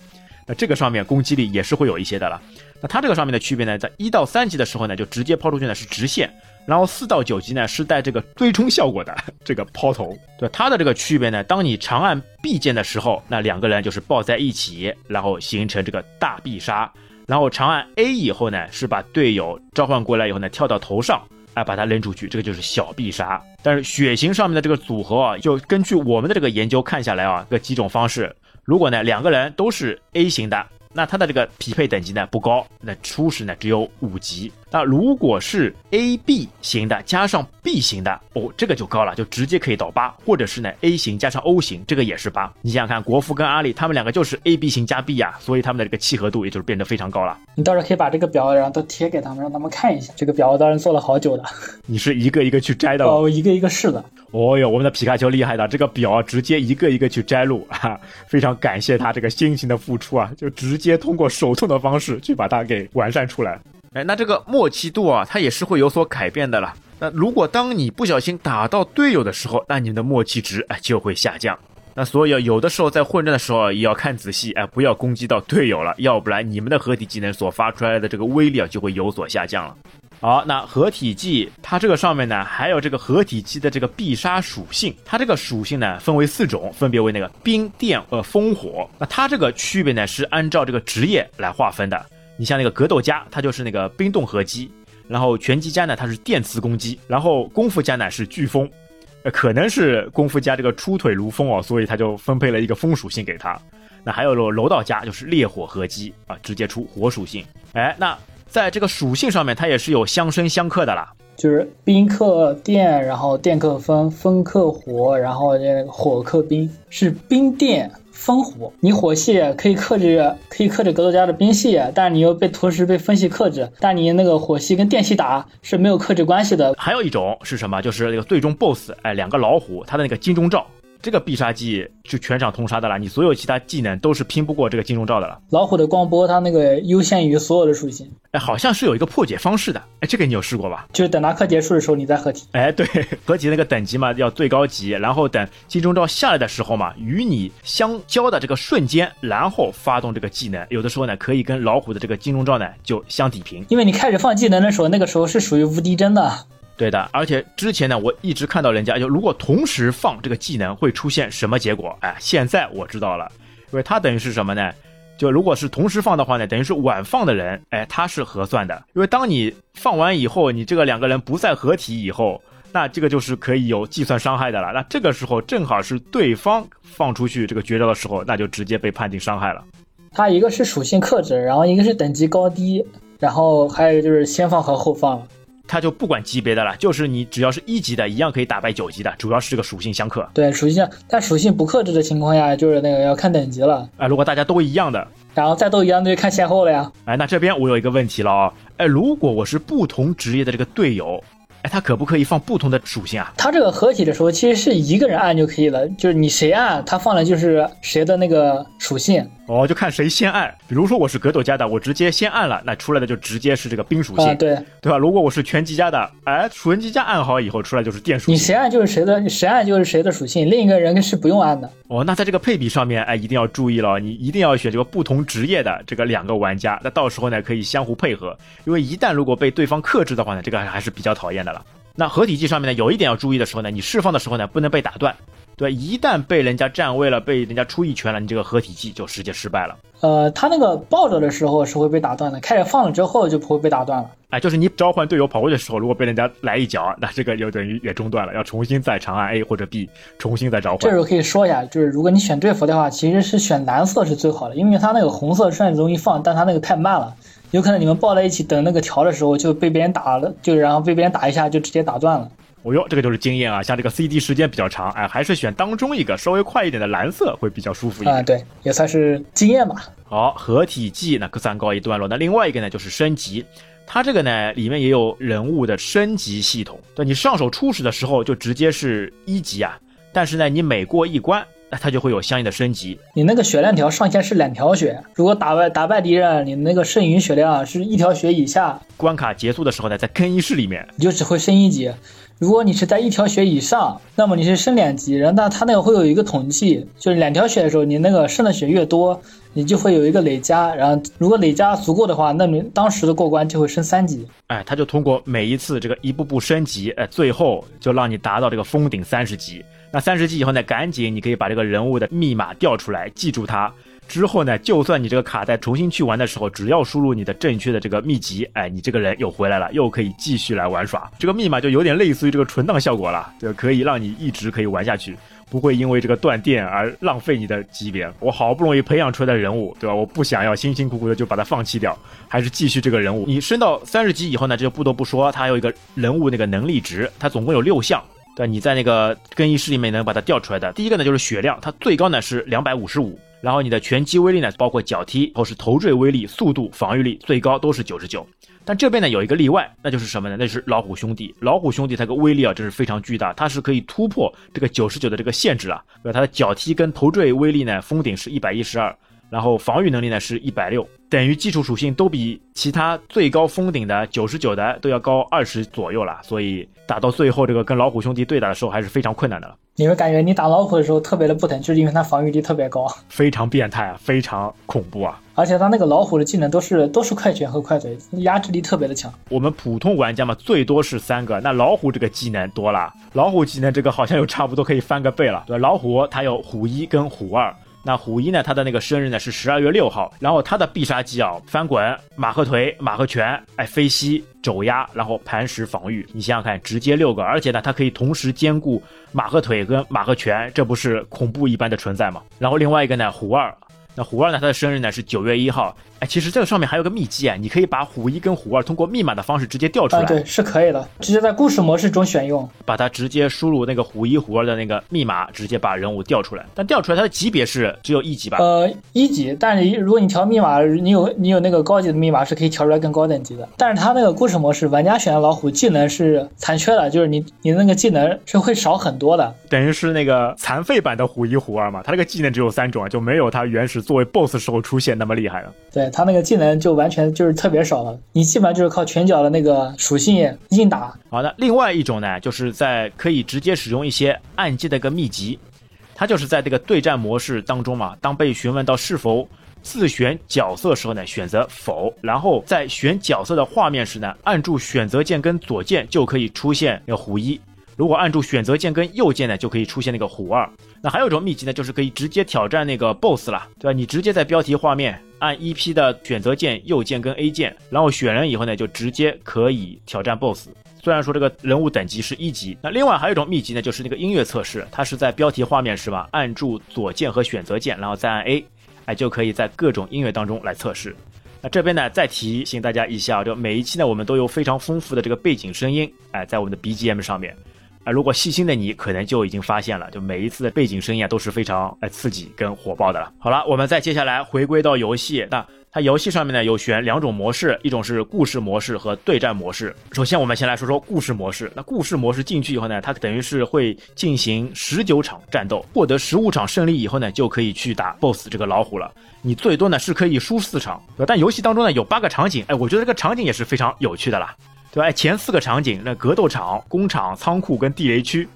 那这个上面攻击力也是会有一些的了。那它这个上面的区别呢，在一到三级的时候呢，就直接抛出去呢是直线，然后四到九级呢是带这个追冲效果的这个抛投。对它的这个区别呢，当你长按 B 键的时候，那两个人就是抱在一起，然后形成这个大必杀。然后长按 A 以后呢，是把队友召唤过来以后呢，跳到头上，哎，把他扔出去，这个就是小必杀。但是血型上面的这个组合啊，就根据我们的这个研究看下来啊，这几种方式，如果呢两个人都是 A 型的。那他的这个匹配等级呢不高，那初始呢只有五级。那如果是 A B 型的加上 B 型的哦，这个就高了，就直接可以到八，或者是呢 A 型加上 O 型，这个也是八。你想想看，国服跟阿里他们两个就是 A B 型加 B 呀，所以他们的这个契合度也就是变得非常高了。你到时候可以把这个表然后都贴给他们，让他们看一下。这个表我当然做了好久的。你是一个一个去摘的？哦，一个一个试的。哦哟，我们的皮卡丘厉害的，这个表直接一个一个去摘录 啊，非常感谢他这个辛勤的付出啊，就直接通过手动的方式去把它给完善出来。哎，那这个默契度啊，它也是会有所改变的了。那如果当你不小心打到队友的时候，那你们的默契值哎就会下降。那所以有的时候在混战的时候也要看仔细，哎，不要攻击到队友了，要不然你们的合体技能所发出来的这个威力啊就会有所下降了。好，那合体技它这个上面呢，还有这个合体技的这个必杀属性，它这个属性呢分为四种，分别为那个冰、电、呃风、火。那它这个区别呢是按照这个职业来划分的。你像那个格斗家，它就是那个冰冻合击；然后拳击家呢，它是电磁攻击；然后功夫家呢是飓风，呃，可能是功夫家这个出腿如风哦，所以他就分配了一个风属性给他。那还有柔柔道家就是烈火合击啊，直接出火属性。哎，那。在这个属性上面，它也是有相生相克的啦。就是冰克电，然后电克风，风克火，然后这个火克冰，是冰电风虎。你火系可以克制，可以克制格斗家的冰系，但是你又被同时被风系克制。但你那个火系跟电系打是没有克制关系的。还有一种是什么？就是那个最终 BOSS，哎，两个老虎，它的那个金钟罩。这个必杀技就全场通杀的了，你所有其他技能都是拼不过这个金钟罩的了。老虎的光波，它那个优先于所有的属性。哎，好像是有一个破解方式的。哎，这个你有试过吧？就是等达克结束的时候，你再合体。哎，对，合体那个等级嘛，要最高级，然后等金钟罩下来的时候嘛，与你相交的这个瞬间，然后发动这个技能，有的时候呢，可以跟老虎的这个金钟罩呢就相抵平。因为你开始放技能的时候，那个时候是属于无敌帧的。对的，而且之前呢，我一直看到人家就如果同时放这个技能会出现什么结果？哎，现在我知道了，因为它等于是什么呢？就如果是同时放的话呢，等于是晚放的人，哎，他是合算的。因为当你放完以后，你这个两个人不再合体以后，那这个就是可以有计算伤害的了。那这个时候正好是对方放出去这个绝招的时候，那就直接被判定伤害了。它一个是属性克制，然后一个是等级高低，然后还有就是先放和后放。他就不管级别的了，就是你只要是一级的，一样可以打败九级的，主要是这个属性相克。对，属性，但属性不克制的情况下，就是那个要看等级了。哎，如果大家都一样的，然后再都一样，那就看先后了呀。哎，那这边我有一个问题了啊，哎，如果我是不同职业的这个队友。哎，他可不可以放不同的属性啊？他这个合体的时候，其实是一个人按就可以了，就是你谁按，他放的就是谁的那个属性。哦，就看谁先按。比如说我是格斗家的，我直接先按了，那出来的就直接是这个冰属性，对对吧？如果我是拳击家的，哎，拳击家按好以后出来就是电属性。你谁按就是谁的，你谁按就是谁的属性，另一个人是不用按的。哦，那在这个配比上面，哎，一定要注意了，你一定要选这个不同职业的这个两个玩家，那到时候呢可以相互配合，因为一旦如果被对方克制的话呢，这个还是比较讨厌的了。那合体技上面呢，有一点要注意的时候呢，你释放的时候呢，不能被打断，对，一旦被人家占位了，被人家出一拳了，你这个合体技就直接失败了。呃，他那个抱着的时候是会被打断的，开始放了之后就不会被打断了。哎，就是你召唤队友跑过去的时候，如果被人家来一脚，那这个就等于也中断了，要重新再长按 A 或者 B，重新再召唤。这时候可以说一下，就是如果你选队服的话，其实是选蓝色是最好的，因为它那个红色虽然容易放，但它那个太慢了。有可能你们抱在一起等那个调的时候就被别人打了，就然后被别人打一下就直接打断了。哦哟，这个就是经验啊！像这个 CD 时间比较长，哎，还是选当中一个稍微快一点的蓝色会比较舒服一点。啊，对，也算是经验吧。好，合体技那可算告一段落。那另外一个呢，就是升级。它这个呢，里面也有人物的升级系统。对你上手初始的时候就直接是一级啊，但是呢，你每过一关，那它就会有相应的升级。你那个血量条上限是两条血，如果打败打败敌人，你那个剩余血量是一条血以下。关卡结束的时候呢，在更衣室里面，你就只会升一级。如果你是在一条血以上，那么你是升两级，然后那它那个会有一个统计，就是两条血的时候，你那个剩的血越多，你就会有一个累加，然后如果累加足够的话，那你当时的过关就会升三级。哎，它就通过每一次这个一步步升级，哎，最后就让你达到这个封顶三十级。那三十级以后呢，赶紧你可以把这个人物的密码调出来，记住它。之后呢，就算你这个卡在重新去玩的时候，只要输入你的正确的这个秘籍，哎，你这个人又回来了，又可以继续来玩耍。这个密码就有点类似于这个存档效果了，就可以让你一直可以玩下去，不会因为这个断电而浪费你的级别。我好不容易培养出来的人物，对吧？我不想要辛辛苦苦的就把它放弃掉，还是继续这个人物。你升到三十级以后呢，这就不得不说，它有一个人物那个能力值，它总共有六项，对你在那个更衣室里面能把它调出来的。第一个呢就是血量，它最高呢是两百五十五。然后你的拳击威力呢，包括脚踢或是头坠威力、速度、防御力，最高都是九十九。但这边呢有一个例外，那就是什么呢？那是老虎兄弟。老虎兄弟它个威力啊，真是非常巨大，它是可以突破这个九十九的这个限制啊。对吧？它的脚踢跟头坠威力呢，封顶是一百一十二。然后防御能力呢是一百六，等于基础属性都比其他最高封顶的九十九的都要高二十左右了，所以打到最后这个跟老虎兄弟对打的时候还是非常困难的了。你会感觉你打老虎的时候特别的不疼，就是因为它防御力特别高，非常变态啊，非常恐怖啊！而且它那个老虎的技能都是都是快拳和快腿，压制力特别的强。我们普通玩家嘛，最多是三个，那老虎这个技能多了，老虎技能这个好像又差不多可以翻个倍了。对，老虎它有虎一跟虎二。那虎一呢？他的那个生日呢是十二月六号，然后他的必杀技啊，翻滚、马赫腿、马赫拳，哎，飞膝、肘压，然后磐石防御。你想想看，直接六个，而且呢，它可以同时兼顾马赫腿跟马赫拳，这不是恐怖一般的存在吗？然后另外一个呢，虎二，那虎二呢，他的生日呢是九月一号。哎，其实这个上面还有个秘籍啊，你可以把虎一跟虎二通过密码的方式直接调出来。啊，对，是可以的，直接在故事模式中选用，把它直接输入那个虎一虎二的那个密码，直接把人物调出来。但调出来它的级别是只有一级吧？呃，一级。但是如果你调密码，你有你有那个高级的密码是可以调出来更高等级的。但是它那个故事模式，玩家选的老虎技能是残缺的，就是你你那个技能是会少很多的，等于是那个残废版的虎一虎二嘛。它那个技能只有三种啊，就没有它原始作为 BOSS 时候出现那么厉害了。对它那个技能就完全就是特别少了，你基本上就是靠拳脚的那个属性硬打。好的，另外一种呢，就是在可以直接使用一些暗记的一个秘籍，它就是在这个对战模式当中嘛，当被询问到是否自选角色时候呢，选择否，然后在选角色的画面时呢，按住选择键跟左键就可以出现那个虎一。如果按住选择键跟右键呢，就可以出现那个虎二。那还有一种秘籍呢，就是可以直接挑战那个 BOSS 了，对吧？你直接在标题画面按 EP 的选择键、右键跟 A 键，然后选人以后呢，就直接可以挑战 BOSS。虽然说这个人物等级是一级，那另外还有一种秘籍呢，就是那个音乐测试，它是在标题画面是吧，按住左键和选择键，然后再按 A，哎，就可以在各种音乐当中来测试。那这边呢，再提醒大家一下，就每一期呢，我们都有非常丰富的这个背景声音，哎，在我们的 BGM 上面。啊，如果细心的你可能就已经发现了，就每一次的背景声音啊都是非常哎刺激跟火爆的了。好了，我们再接下来回归到游戏，那它游戏上面呢有选两种模式，一种是故事模式和对战模式。首先我们先来说说故事模式。那故事模式进去以后呢，它等于是会进行十九场战斗，获得十五场胜利以后呢，就可以去打 BOSS 这个老虎了。你最多呢是可以输四场，但游戏当中呢有八个场景，哎，我觉得这个场景也是非常有趣的啦。对吧？前四个场景，那格斗场、工厂、仓库跟地雷区，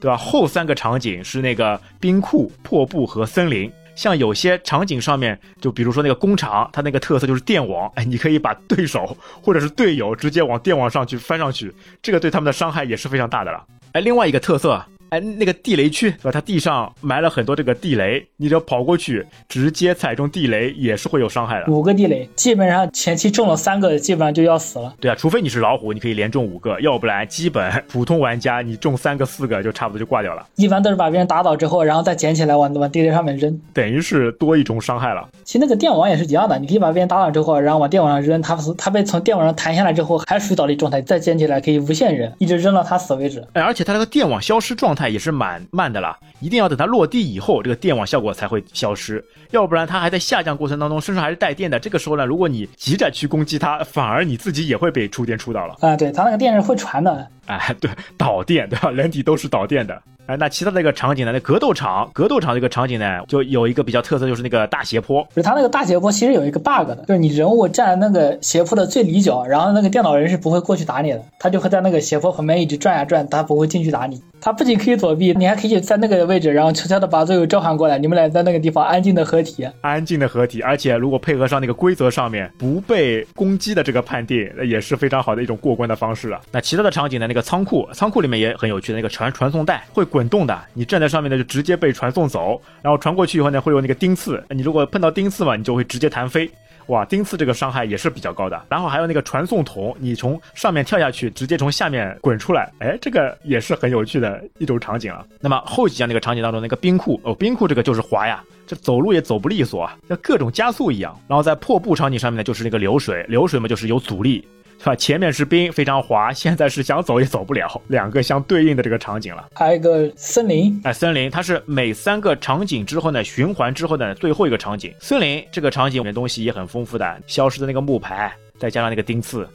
对吧？后三个场景是那个冰库、破布和森林。像有些场景上面，就比如说那个工厂，它那个特色就是电网，哎，你可以把对手或者是队友直接往电网上去翻上去，这个对他们的伤害也是非常大的了。哎，另外一个特色。哎，那个地雷区是吧？它地上埋了很多这个地雷，你只要跑过去，直接踩中地雷也是会有伤害的。五个地雷，基本上前期中了三个，基本上就要死了。对啊，除非你是老虎，你可以连中五个，要不然基本普通玩家你中三个四个就差不多就挂掉了。一般都是把别人打倒之后，然后再捡起来往往地雷上面扔，等于是多一种伤害了。其实那个电网也是一样的，你可以把别人打倒之后，然后往电网上扔，他他被从电网上弹下来之后还属于倒立状态，再捡起来可以无限扔，一直扔到他死为止。哎，而且他那个电网消失状态也是蛮慢。慢的了，一定要等它落地以后，这个电网效果才会消失，要不然它还在下降过程当中，身上还是带电的。这个时候呢，如果你急着去攻击它，反而你自己也会被触电触到了。啊，对，它那个电是会传的。哎，对，导电，对吧？人体都是导电的。哎，那其他的一个场景呢？那格斗场，格斗场这个场景呢，就有一个比较特色，就是那个大斜坡。就是它那个大斜坡其实有一个 bug 的，就是你人物站那个斜坡的最里角，然后那个电脑人是不会过去打你的，他就会在那个斜坡旁边一直转呀转，他不会进去打你。他不仅可以躲避，你还可以在那个位置，然后悄悄的把队友召唤过来，你们俩在那个地方安静的合体，安静的合体。而且如果配合上那个规则上面不被攻击的这个判定，那也是非常好的一种过关的方式了。那其他的场景呢？那个仓库，仓库里面也很有趣的，那个传传送带会滚动的，你。站在上面呢，就直接被传送走，然后传过去以后呢，会有那个钉刺，你如果碰到钉刺嘛，你就会直接弹飞，哇，钉刺这个伤害也是比较高的。然后还有那个传送筒，你从上面跳下去，直接从下面滚出来，哎，这个也是很有趣的一种场景啊。那么后几项那个场景当中，那个冰库哦，冰库这个就是滑呀，这走路也走不利索啊，像各种加速一样。然后在破布场景上面呢，就是那个流水，流水嘛就是有阻力。是吧？前面是冰，非常滑，现在是想走也走不了，两个相对应的这个场景了。还有一个森林，哎，森林它是每三个场景之后呢，循环之后的，最后一个场景。森林这个场景里面东西也很丰富的，消失的那个木牌，再加上那个钉刺。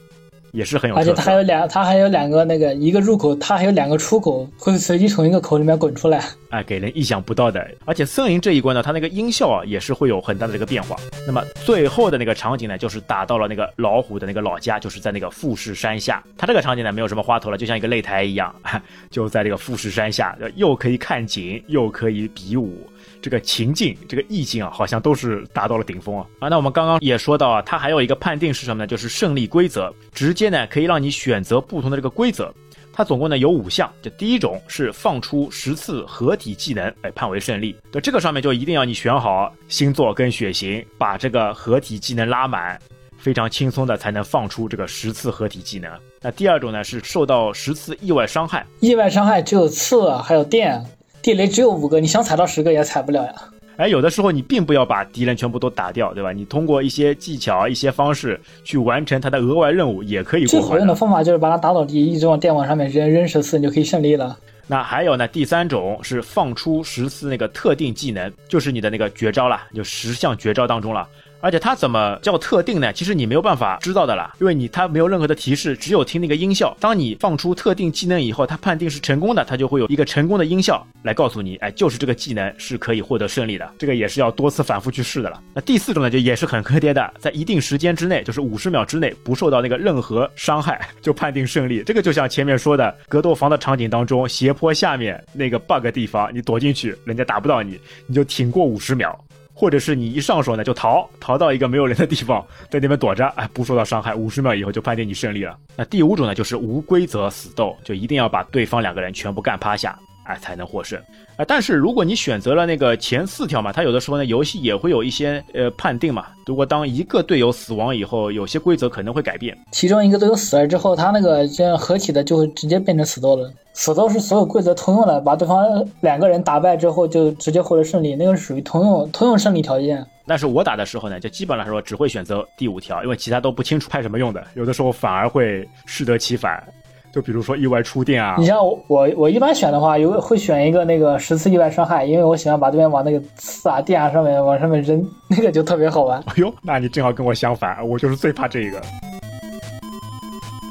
也是很有，而且它还有两，它还有两个那个一个入口，它还有两个出口，会随机从一个口里面滚出来，哎，给人意想不到的。而且森林这一关呢，它那个音效啊，也是会有很大的这个变化。那么最后的那个场景呢，就是打到了那个老虎的那个老家，就是在那个富士山下。它这个场景呢，没有什么花头了，就像一个擂台一样，就在这个富士山下，又可以看景，又可以比武。这个情境，这个意境啊，好像都是达到了顶峰啊啊！那我们刚刚也说到啊，它还有一个判定是什么呢？就是胜利规则，直接呢可以让你选择不同的这个规则。它总共呢有五项，这第一种是放出十次合体技能，哎，判为胜利。对，这个上面就一定要你选好星座跟血型，把这个合体技能拉满，非常轻松的才能放出这个十次合体技能。那第二种呢是受到十次意外伤害，意外伤害只有刺还有电。地雷只有五个，你想踩到十个也踩不了呀。哎，有的时候你并不要把敌人全部都打掉，对吧？你通过一些技巧、一些方式去完成他的额外任务，也可以最好用的。方法就是把他打倒地，一直往电网上面扔扔十次，你就可以胜利了。那还有呢，第三种是放出十次那个特定技能，就是你的那个绝招了，就十项绝招当中了。而且它怎么叫特定呢？其实你没有办法知道的啦，因为你它没有任何的提示，只有听那个音效。当你放出特定技能以后，它判定是成功的，它就会有一个成功的音效来告诉你，哎，就是这个技能是可以获得胜利的。这个也是要多次反复去试的了。那第四种呢，就也是很坑爹的，在一定时间之内，就是五十秒之内不受到那个任何伤害，就判定胜利。这个就像前面说的格斗房的场景当中，斜坡下面那个 bug 地方，你躲进去，人家打不到你，你就挺过五十秒。或者是你一上手呢就逃，逃到一个没有人的地方，在那边躲着，哎，不受到伤害，五十秒以后就判定你胜利了。那第五种呢，就是无规则死斗，就一定要把对方两个人全部干趴下，哎，才能获胜。啊，但是如果你选择了那个前四条嘛，它有的时候呢，游戏也会有一些呃判定嘛。如果当一个队友死亡以后，有些规则可能会改变。其中一个队友死了之后，他那个这样合体的就会直接变成死斗了。死斗是所有规则通用的，把对方两个人打败之后就直接获得胜利，那个是属于通用通用胜利条件。但是我打的时候呢，就基本上来说只会选择第五条，因为其他都不清楚派什么用的，有的时候反而会适得其反。就比如说意外触电啊你，像我我我一般选的话，有会选一个那个十次意外伤害，因为我喜欢把对面往那个刺啊、电啊上面往上面扔，那个就特别好玩。哎呦，那你正好跟我相反，我就是最怕这个。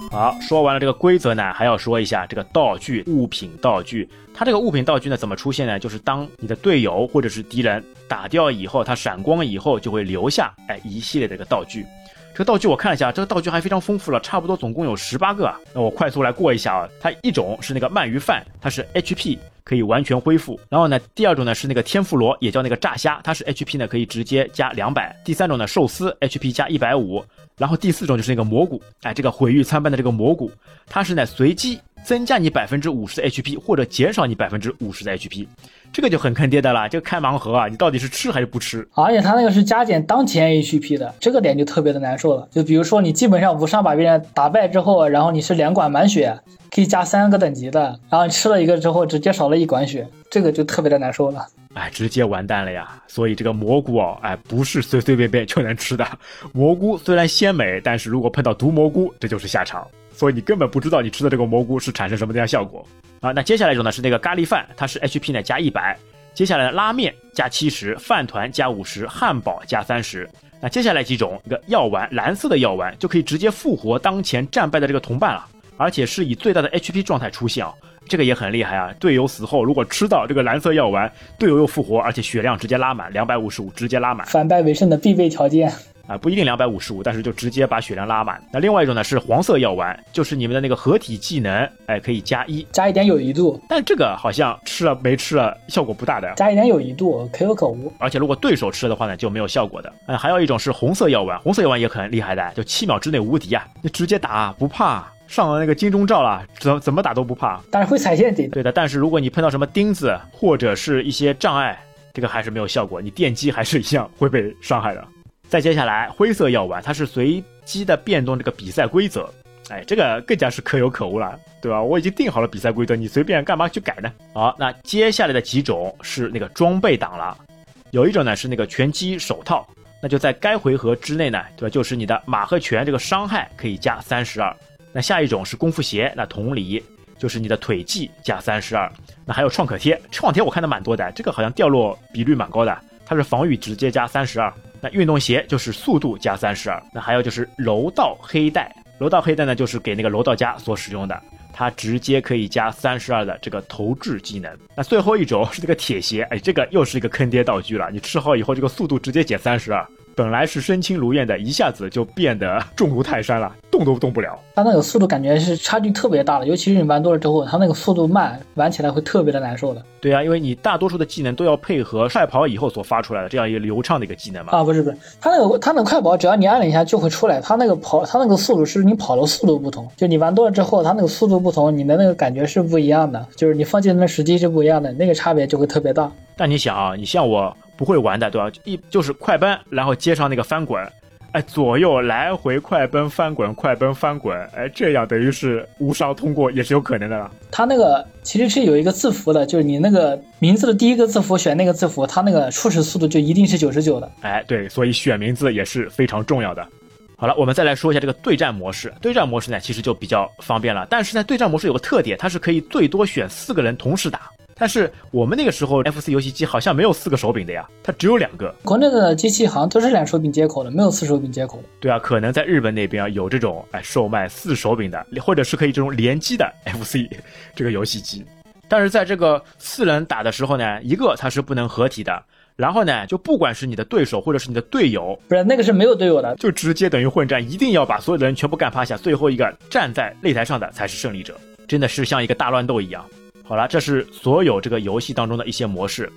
好，说完了这个规则呢，还要说一下这个道具、物品、道具。它这个物品道具呢，怎么出现呢？就是当你的队友或者是敌人打掉以后，它闪光以后，就会留下哎一系列的这个道具。这个道具我看了一下，这个道具还非常丰富了，差不多总共有十八个啊。那我快速来过一下啊。它一种是那个鳗鱼饭，它是 HP 可以完全恢复。然后呢，第二种呢是那个天妇罗，也叫那个炸虾，它是 HP 呢可以直接加两百。第三种呢寿司 HP 加一百五。然后第四种就是那个蘑菇，哎，这个毁誉参半的这个蘑菇，它是呢随机增加你百分之五十的 HP 或者减少你百分之五十的 HP，这个就很坑爹的了。这个开盲盒啊，你到底是吃还是不吃？而且它那个是加减当前 HP 的，这个点就特别的难受了。就比如说你基本上无伤把别人打败之后，然后你是两管满血，可以加三个等级的，然后你吃了一个之后直接少了一管血，这个就特别的难受了。哎，直接完蛋了呀！所以这个蘑菇哦，哎，不是随随便便就能吃的。蘑菇虽然鲜美，但是如果碰到毒蘑菇，这就是下场。所以你根本不知道你吃的这个蘑菇是产生什么样效果啊。那接下来一种呢是那个咖喱饭，它是 HP 呢加一百。接下来拉面加七十，饭团加五十，汉堡加三十。那接下来几种，一个药丸，蓝色的药丸就可以直接复活当前战败的这个同伴了，而且是以最大的 HP 状态出现啊。这个也很厉害啊！队友死后，如果吃到这个蓝色药丸，队友又复活，而且血量直接拉满，两百五十五直接拉满反败为胜的必备条件。啊！不一定两百五十五，但是就直接把血量拉满。那另外一种呢是黄色药丸，就是你们的那个合体技能，哎，可以加一，加一点友谊度，但这个好像吃了没吃了效果不大的，加一点友谊度，可有可无。而且如果对手吃了的话呢就没有效果的。嗯，还有一种是红色药丸，红色药丸也很厉害的，就七秒之内无敌啊，你直接打不怕。上了那个金钟罩了，怎怎么打都不怕。但是会踩陷阱的。对的，但是如果你碰到什么钉子或者是一些障碍，这个还是没有效果，你电击还是一样会被伤害的。再接下来，灰色药丸它是随机的变动这个比赛规则，哎，这个更加是可有可无了，对吧？我已经定好了比赛规则，你随便干嘛去改呢？好，那接下来的几种是那个装备党了，有一种呢是那个拳击手套，那就在该回合之内呢，对吧？就是你的马和拳这个伤害可以加三十二。那下一种是功夫鞋，那同理就是你的腿技加三十二。那还有创可贴，创可贴我看的蛮多的，这个好像掉落比率蛮高的，它是防御直接加三十二。那运动鞋就是速度加三十二。那还有就是柔道黑带，柔道黑带呢就是给那个柔道家所使用的，它直接可以加三十二的这个投掷技能。那最后一种 是这个铁鞋，哎，这个又是一个坑爹道具了，你吃好以后这个速度直接减三十二。本来是身轻如燕的，一下子就变得 重如泰山了，动都动不了。它那个速度感觉是差距特别大的，尤其是你玩多了之后，它那个速度慢，玩起来会特别的难受的。对啊，因为你大多数的技能都要配合快跑以后所发出来的这样一个流畅的一个技能嘛。啊，不是不是，它那个它那个快跑，只要你按了一下就会出来。它那个跑，它那个速度是你跑的速度不同，就你玩多了之后，它那个速度不同，你的那个感觉是不一样的，就是你放技能的时机是不一样的，那个差别就会特别大。但你想啊，你像我不会玩的，对吧？一就是快奔，然后接上那个翻滚，哎，左右来回快奔翻滚，快奔翻滚，哎，这样等于是无伤通过也是有可能的了。它那个其实是有一个字符的，就是你那个名字的第一个字符选那个字符，它那个初始速度就一定是九十九的。哎，对，所以选名字也是非常重要的。好了，我们再来说一下这个对战模式。对战模式呢，其实就比较方便了。但是呢，对战模式有个特点，它是可以最多选四个人同时打。但是我们那个时候 FC 游戏机好像没有四个手柄的呀，它只有两个。国内的机器好像都是两手柄接口的，没有四手柄接口的。对啊，可能在日本那边啊有这种哎售卖四手柄的，或者是可以这种联机的 FC 这个游戏机。但是在这个四人打的时候呢，一个它是不能合体的。然后呢，就不管是你的对手或者是你的队友，不是那个是没有队友的，就直接等于混战，一定要把所有的人全部干趴下，最后一个站在擂台上的才是胜利者，真的是像一个大乱斗一样。好了，这是所有这个游戏当中的一些模式。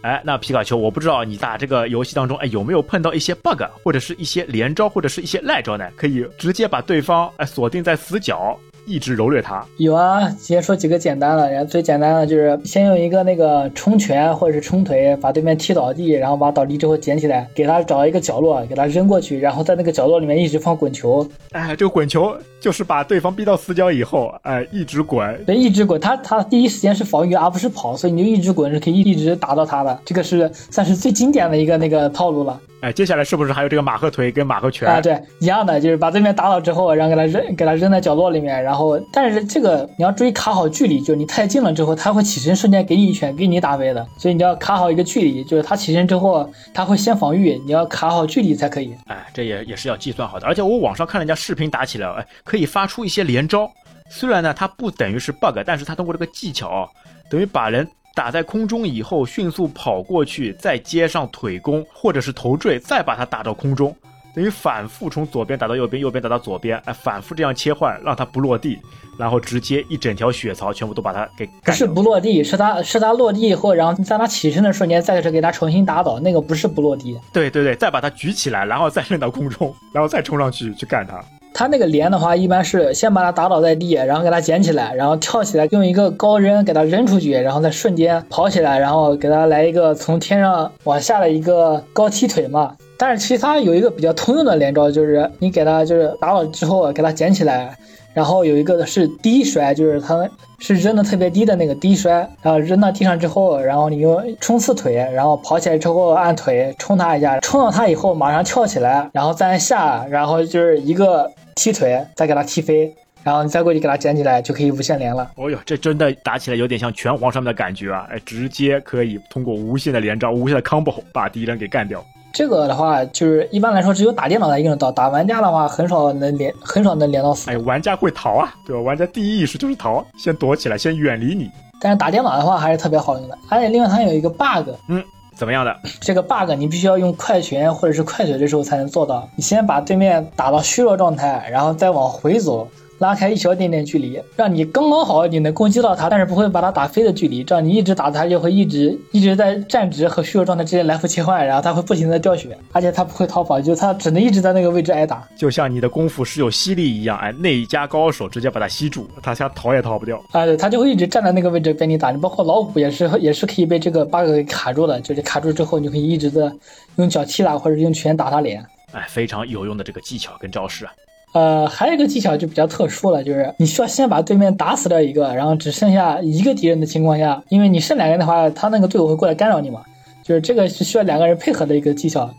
哎，那皮卡丘，我不知道你打这个游戏当中，哎有没有碰到一些 bug 或者是一些连招或者是一些赖招呢？可以直接把对方哎锁定在死角。一直蹂躏他。有啊，先说几个简单的，然后最简单的就是先用一个那个冲拳或者是冲腿把对面踢倒地，然后把倒地之后捡起来，给他找一个角落，给他扔过去，然后在那个角落里面一直放滚球。哎，这个滚球就是把对方逼到死角以后，哎，一直滚。对，一直滚。他他第一时间是防御而不是跑，所以你就一直滚是可以一直打到他的。这个是算是最经典的一个那个套路了。哎，接下来是不是还有这个马和腿跟马和拳啊？对，一样的，就是把对面打倒之后，然后给他扔，给他扔在角落里面，然后，但是这个你要注意卡好距离，就是你太近了之后，他会起身瞬间给你一拳，给你打飞的，所以你要卡好一个距离，就是他起身之后，他会先防御，你要卡好距离才可以。哎，这也也是要计算好的，而且我网上看人家视频打起来，哎，可以发出一些连招，虽然呢它不等于是 bug，但是它通过这个技巧，等于把人。打在空中以后，迅速跑过去，再接上腿弓或者是头坠，再把它打到空中，等于反复从左边打到右边，右边打到左边，哎，反复这样切换，让它不落地，然后直接一整条血槽全部都把它给不是不落地，是他是他落地以后，然后在他起身的瞬间，再是给他重新打倒，那个不是不落地。对对对，再把它举起来，然后再扔到空中，然后再冲上去去干他。他那个连的话，一般是先把他打倒在地，然后给他捡起来，然后跳起来用一个高扔给他扔出去，然后再瞬间跑起来，然后给他来一个从天上往下的一个高踢腿嘛。但是其他有一个比较通用的连招，就是你给他就是打倒之后给他捡起来，然后有一个是低摔，就是他是扔的特别低的那个低摔，然后扔到地上之后，然后你用冲刺腿，然后跑起来之后按腿冲他一下，冲到他以后马上跳起来，然后再下，然后就是一个。踢腿，再给他踢飞，然后你再过去给他捡起来，就可以无限连了。哦哟，这真的打起来有点像拳皇上面的感觉啊！哎，直接可以通过无限的连招、无限的 combo 把敌人给干掉。这个的话，就是一般来说只有打电脑才用得到，打玩家的话很少能连，很少能连到死。哎，玩家会逃啊，对吧？玩家第一意识就是逃，先躲起来，先远离你。但是打电脑的话还是特别好用的，而且另外它有一个 bug，嗯。怎么样的这个 bug，你必须要用快拳或者是快腿的时候才能做到。你先把对面打到虚弱状态，然后再往回走。拉开一小点点距离，让你刚刚好你能攻击到他，但是不会把他打飞的距离。这样你一直打他，就会一直一直在站直和虚弱状态之间来回切换，然后他会不停的掉血，而且他不会逃跑，就他只能一直在那个位置挨打。就像你的功夫是有吸力一样，哎，内家高手直接把他吸住，他想逃也逃不掉。哎，对，他就会一直站在那个位置被你打。你包括老虎也是也是可以被这个 bug 给卡住的，就是卡住之后，你可以一直的用脚踢他，或者用拳打他脸。哎，非常有用的这个技巧跟招式啊。呃，还有一个技巧就比较特殊了，就是你需要先把对面打死掉一个，然后只剩下一个敌人的情况下，因为你剩两个人的话，他那个队友会过来干扰你嘛，就是这个是需要两个人配合的一个技巧，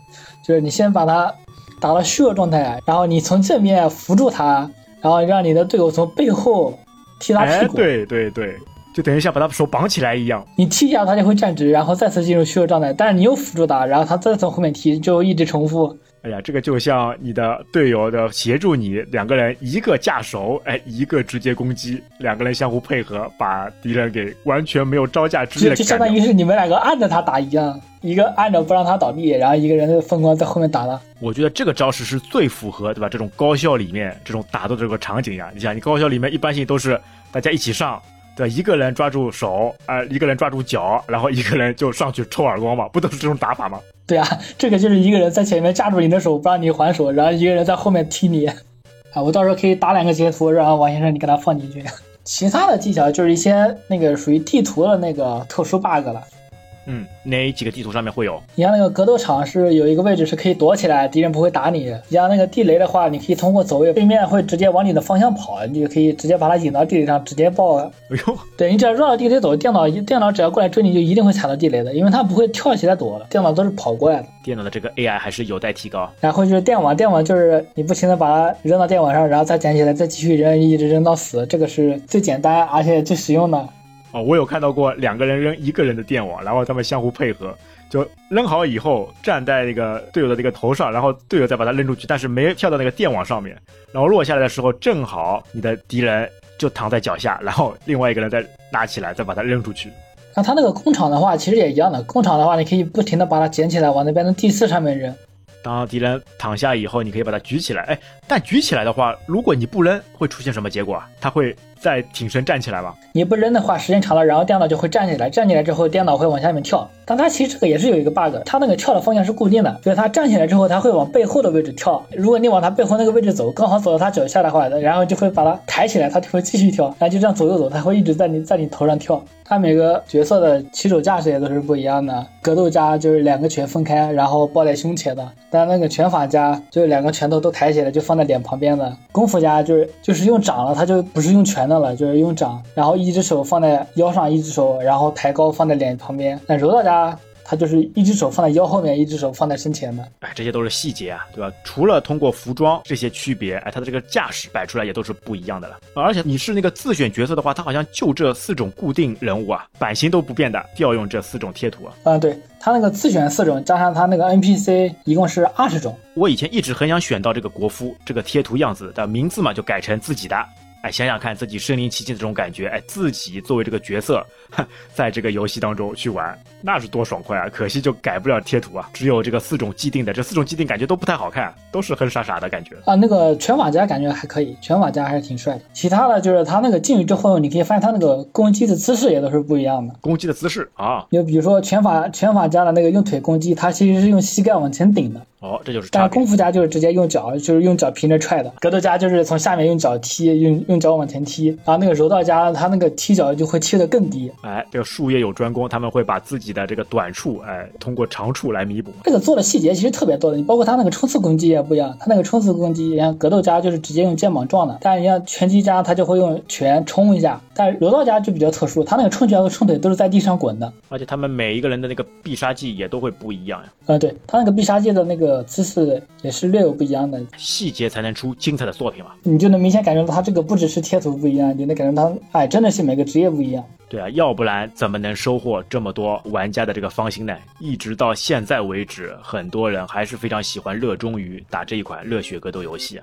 就是你先把他打到虚弱状态，然后你从正面扶住他，然后让你的队友从背后踢他屁股，对对对，就等于像把他手绑起来一样，你踢一下他就会站直，然后再次进入虚弱状态，但是你又扶住他，然后他再从后面踢，就一直重复。哎呀，这个就像你的队友的协助你，两个人一个架手，哎，一个直接攻击，两个人相互配合，把敌人给完全没有招架之力的。就相当于是你们两个按着他打一样，一个按着不让他倒地，然后一个人疯狂在后面打了。我觉得这个招式是最符合，对吧？这种高校里面这种打斗这个场景呀，你想，你高校里面一般性都是大家一起上。对，一个人抓住手，啊，一个人抓住脚，然后一个人就上去抽耳光嘛，不都是这种打法吗？对啊，这个就是一个人在前面架住你的手，不让你还手，然后一个人在后面踢你。啊，我到时候可以打两个截图，然后王先生你给他放进去。其他的技巧就是一些那个属于地图的那个特殊 bug 了。嗯，哪几个地图上面会有？你像那个格斗场是有一个位置是可以躲起来，敌人不会打你。你像那个地雷的话，你可以通过走位，对面会直接往你的方向跑，你就可以直接把它引到地雷上，直接爆。哎呦，对你只要绕着地雷走，电脑电脑只要过来追你，就一定会踩到地雷的，因为它不会跳起来躲了，电脑都是跑过来的。电脑的这个 AI 还是有待提高。然后就是电网，电网就是你不停的把它扔到电网上，然后再捡起来，再继续扔，一直扔到死，这个是最简单而且最实用的。哦，我有看到过两个人扔一个人的电网，然后他们相互配合，就扔好以后站在那个队友的那个头上，然后队友再把它扔出去，但是没跳到那个电网上面，然后落下来的时候正好你的敌人就躺在脚下，然后另外一个人再拉起来再把它扔出去。那它那个工厂的话，其实也一样的。工厂的话，你可以不停的把它捡起来，往那边的地刺上面扔。当敌人躺下以后，你可以把它举起来。哎，但举起来的话，如果你不扔，会出现什么结果啊？它会再挺身站起来吧？你不扔的话，时间长了，然后电脑就会站起来。站起来之后，电脑会往下面跳。但它其实这个也是有一个 bug，它那个跳的方向是固定的，就是它站起来之后，它会往背后的位置跳。如果你往它背后那个位置走，刚好走到它脚下的话，然后就会把它抬起来，它就会继续跳。然后就这样左右走，它会一直在你在你头上跳。它每个角色的起手架势也都是不一样的。格斗家就是两个拳分开，然后抱在胸前的；但那个拳法家就是两个拳头都抬起来，就放在脸旁边的。功夫家就是就是用掌了，他就不是用拳的了，就是用掌，然后一只手放在腰上，一只手然后抬高放在脸旁边。那柔道家。他就是一只手放在腰后面，一只手放在身前的。哎，这些都是细节啊，对吧？除了通过服装这些区别，哎，他的这个架势摆出来也都是不一样的了。而且你是那个自选角色的话，他好像就这四种固定人物啊，版型都不变的，调用这四种贴图啊。嗯，对，他那个自选四种，加上他那个 NPC，一共是二十种。我以前一直很想选到这个国夫这个贴图样子的名字嘛，就改成自己的。哎，想想看自己身临其境的这种感觉，哎，自己作为这个角色，在这个游戏当中去玩，那是多爽快啊！可惜就改不了贴图啊，只有这个四种既定的，这四种既定感觉都不太好看，都是很傻傻的感觉啊。那个拳法家感觉还可以，拳法家还是挺帅的。其他的就是他那个进去之后，你可以发现他那个攻击的姿势也都是不一样的。攻击的姿势啊，就比如说拳法拳法家的那个用腿攻击，他其实是用膝盖往前顶的。哦，这就是。但是功夫家就是直接用脚，就是用脚平着踹的。格斗家就是从下面用脚踢，用用脚往前踢。然后那个柔道家，他那个踢脚就会踢得更低。哎，这个术业有专攻，他们会把自己的这个短处，哎，通过长处来弥补。这个做的细节其实特别多的，你包括他那个冲刺攻击也不一样。他那个冲刺攻击，像格斗家就是直接用肩膀撞的，但是你像拳击家，他就会用拳冲一下。但柔道家就比较特殊，他那个冲拳和冲腿都是在地上滚的。而且他们每一个人的那个必杀技也都会不一样呀。嗯，对他那个必杀技的那个姿势。也是略有不一样的细节，才能出精彩的作品嘛。你就能明显感觉到他这个不只是贴图不一样，你能感觉到，哎，真的是每个职业不一样。对啊，要不然怎么能收获这么多玩家的这个芳心呢？一直到现在为止，很多人还是非常喜欢、热衷于打这一款热血格斗游戏。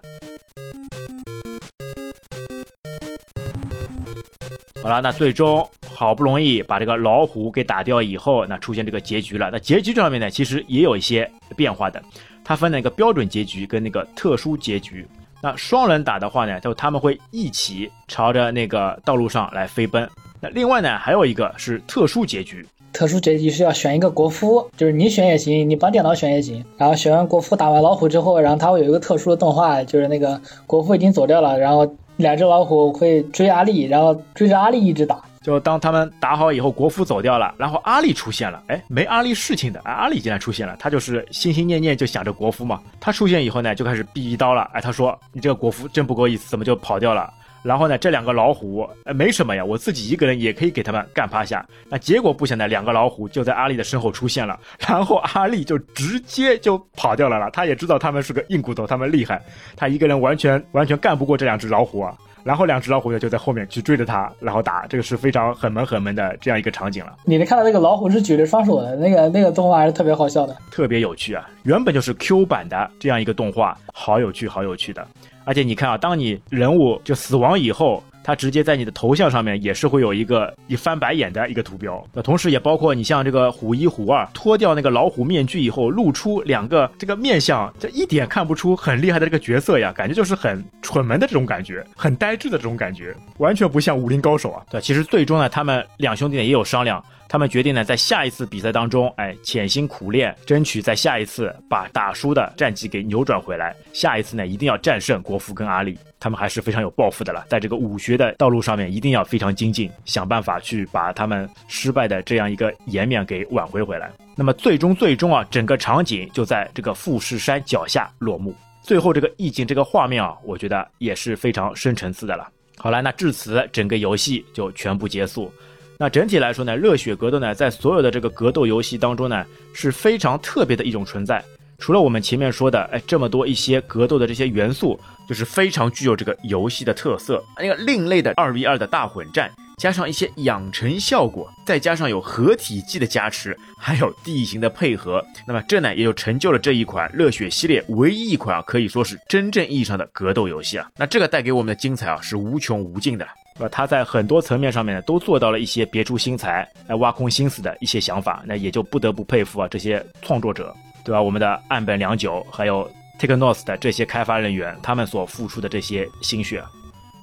好了，那最终好不容易把这个老虎给打掉以后，那出现这个结局了。那结局这上面呢，其实也有一些变化的。它分了一个标准结局跟那个特殊结局。那双人打的话呢，就他们会一起朝着那个道路上来飞奔。那另外呢，还有一个是特殊结局。特殊结局是要选一个国夫，就是你选也行，你帮电脑选也行。然后选完国夫打完老虎之后，然后他会有一个特殊的动画，就是那个国夫已经走掉了，然后。两只老虎会追阿力，然后追着阿力一直打。就当他们打好以后，国服走掉了，然后阿丽出现了。哎，没阿丽事情的，哎，阿丽竟然出现了。他就是心心念念就想着国服嘛。他出现以后呢，就开始逼一刀了。哎，他说：“你这个国服真不够意思，怎么就跑掉了？”然后呢，这两个老虎，哎，没什么呀，我自己一个人也可以给他们干趴下。那结果不想呢，两个老虎就在阿丽的身后出现了，然后阿丽就直接就跑掉了了。他也知道他们是个硬骨头，他们厉害，他一个人完全完全干不过这两只老虎啊。然后两只老虎呢就在后面去追着他，然后打，这个是非常很萌很萌的这样一个场景了。你能看到那个老虎是举着双手的那个那个动画还是特别好笑的，特别有趣啊！原本就是 Q 版的这样一个动画，好有趣，好有趣的。而且你看啊，当你人物就死亡以后。它直接在你的头像上面也是会有一个一翻白眼的一个图标，那同时也包括你像这个虎一虎二脱掉那个老虎面具以后，露出两个这个面相，这一点看不出很厉害的这个角色呀，感觉就是很蠢萌的这种感觉，很呆滞的这种感觉，完全不像武林高手啊。对，其实最终呢，他们两兄弟也有商量。他们决定呢，在下一次比赛当中，哎，潜心苦练，争取在下一次把打输的战绩给扭转回来。下一次呢，一定要战胜国服跟阿里。他们还是非常有抱负的了，在这个武学的道路上面，一定要非常精进，想办法去把他们失败的这样一个颜面给挽回回来。那么最终最终啊，整个场景就在这个富士山脚下落幕。最后这个意境，这个画面啊，我觉得也是非常深层次的了。好了，那至此整个游戏就全部结束。那整体来说呢，热血格斗呢，在所有的这个格斗游戏当中呢，是非常特别的一种存在。除了我们前面说的，哎，这么多一些格斗的这些元素，就是非常具有这个游戏的特色。那个另类的二 v 二的大混战，加上一些养成效果，再加上有合体技的加持，还有地形的配合，那么这呢，也就成就了这一款热血系列唯一一款，可以说是真正意义上的格斗游戏啊。那这个带给我们的精彩啊，是无穷无尽的。那，他在很多层面上面呢，都做到了一些别出心裁、来挖空心思的一些想法，那也就不得不佩服啊这些创作者，对吧？我们的岸本良久，还有 Take North 的这些开发人员，他们所付出的这些心血。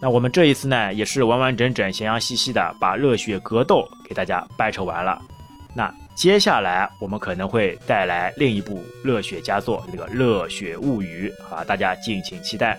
那我们这一次呢，也是完完整整、闲洋兮兮的把热血格斗给大家掰扯完了。那接下来我们可能会带来另一部热血佳作，这个《热血物语》啊，大家敬请期待。